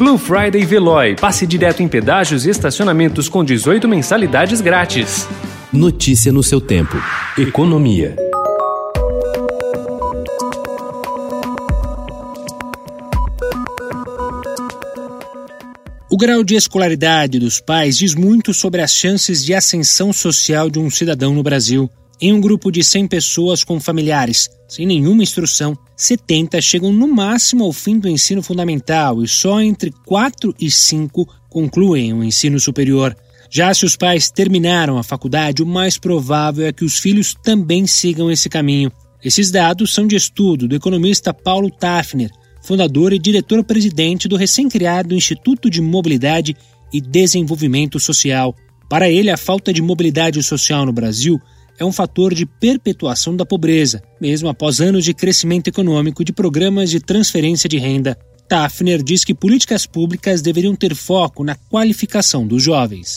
Blue Friday Veloy. Passe direto em pedágios e estacionamentos com 18 mensalidades grátis. Notícia no seu tempo. Economia. O grau de escolaridade dos pais diz muito sobre as chances de ascensão social de um cidadão no Brasil. Em um grupo de 100 pessoas com familiares, sem nenhuma instrução, 70 chegam no máximo ao fim do ensino fundamental e só entre 4 e 5 concluem o ensino superior. Já se os pais terminaram a faculdade, o mais provável é que os filhos também sigam esse caminho. Esses dados são de estudo do economista Paulo Tafner, fundador e diretor-presidente do recém-criado Instituto de Mobilidade e Desenvolvimento Social. Para ele, a falta de mobilidade social no Brasil é um fator de perpetuação da pobreza, mesmo após anos de crescimento econômico de programas de transferência de renda. Tafner diz que políticas públicas deveriam ter foco na qualificação dos jovens.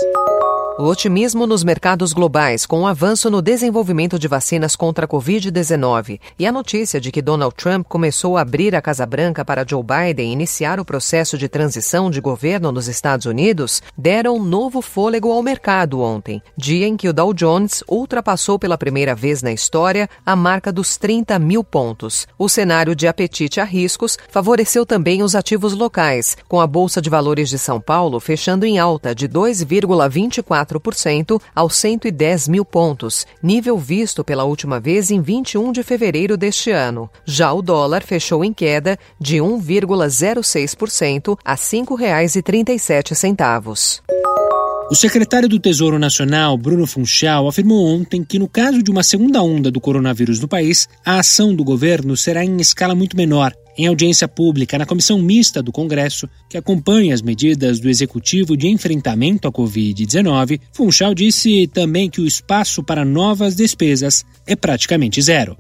O otimismo nos mercados globais com o avanço no desenvolvimento de vacinas contra a Covid-19 e a notícia de que Donald Trump começou a abrir a Casa Branca para Joe Biden iniciar o processo de transição de governo nos Estados Unidos deram um novo fôlego ao mercado ontem, dia em que o Dow Jones ultrapassou pela primeira vez na história a marca dos 30 mil pontos. O cenário de apetite a riscos favoreceu também os ativos locais, com a Bolsa de Valores de São Paulo fechando em alta de 2,24 4% aos 110 mil pontos, nível visto pela última vez em 21 de fevereiro deste ano. Já o dólar fechou em queda de 1,06% a R$ 5,37. O secretário do Tesouro Nacional, Bruno Funchal, afirmou ontem que, no caso de uma segunda onda do coronavírus no país, a ação do governo será em escala muito menor em audiência pública na comissão mista do Congresso, que acompanha as medidas do Executivo de enfrentamento à Covid-19, Funchal disse também que o espaço para novas despesas é praticamente zero.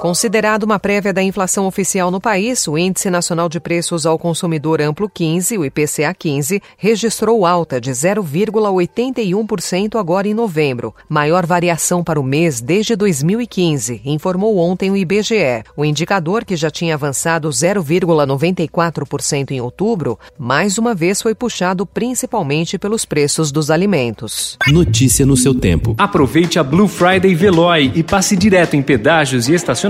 Considerado uma prévia da inflação oficial no país, o Índice Nacional de Preços ao Consumidor Amplo 15, o IPCA 15, registrou alta de 0,81% agora em novembro, maior variação para o mês desde 2015, informou ontem o IBGE. O indicador, que já tinha avançado 0,94% em outubro, mais uma vez foi puxado principalmente pelos preços dos alimentos. Notícia no seu tempo. Aproveite a Blue Friday Veloy e passe direto em pedágios e estacionamentos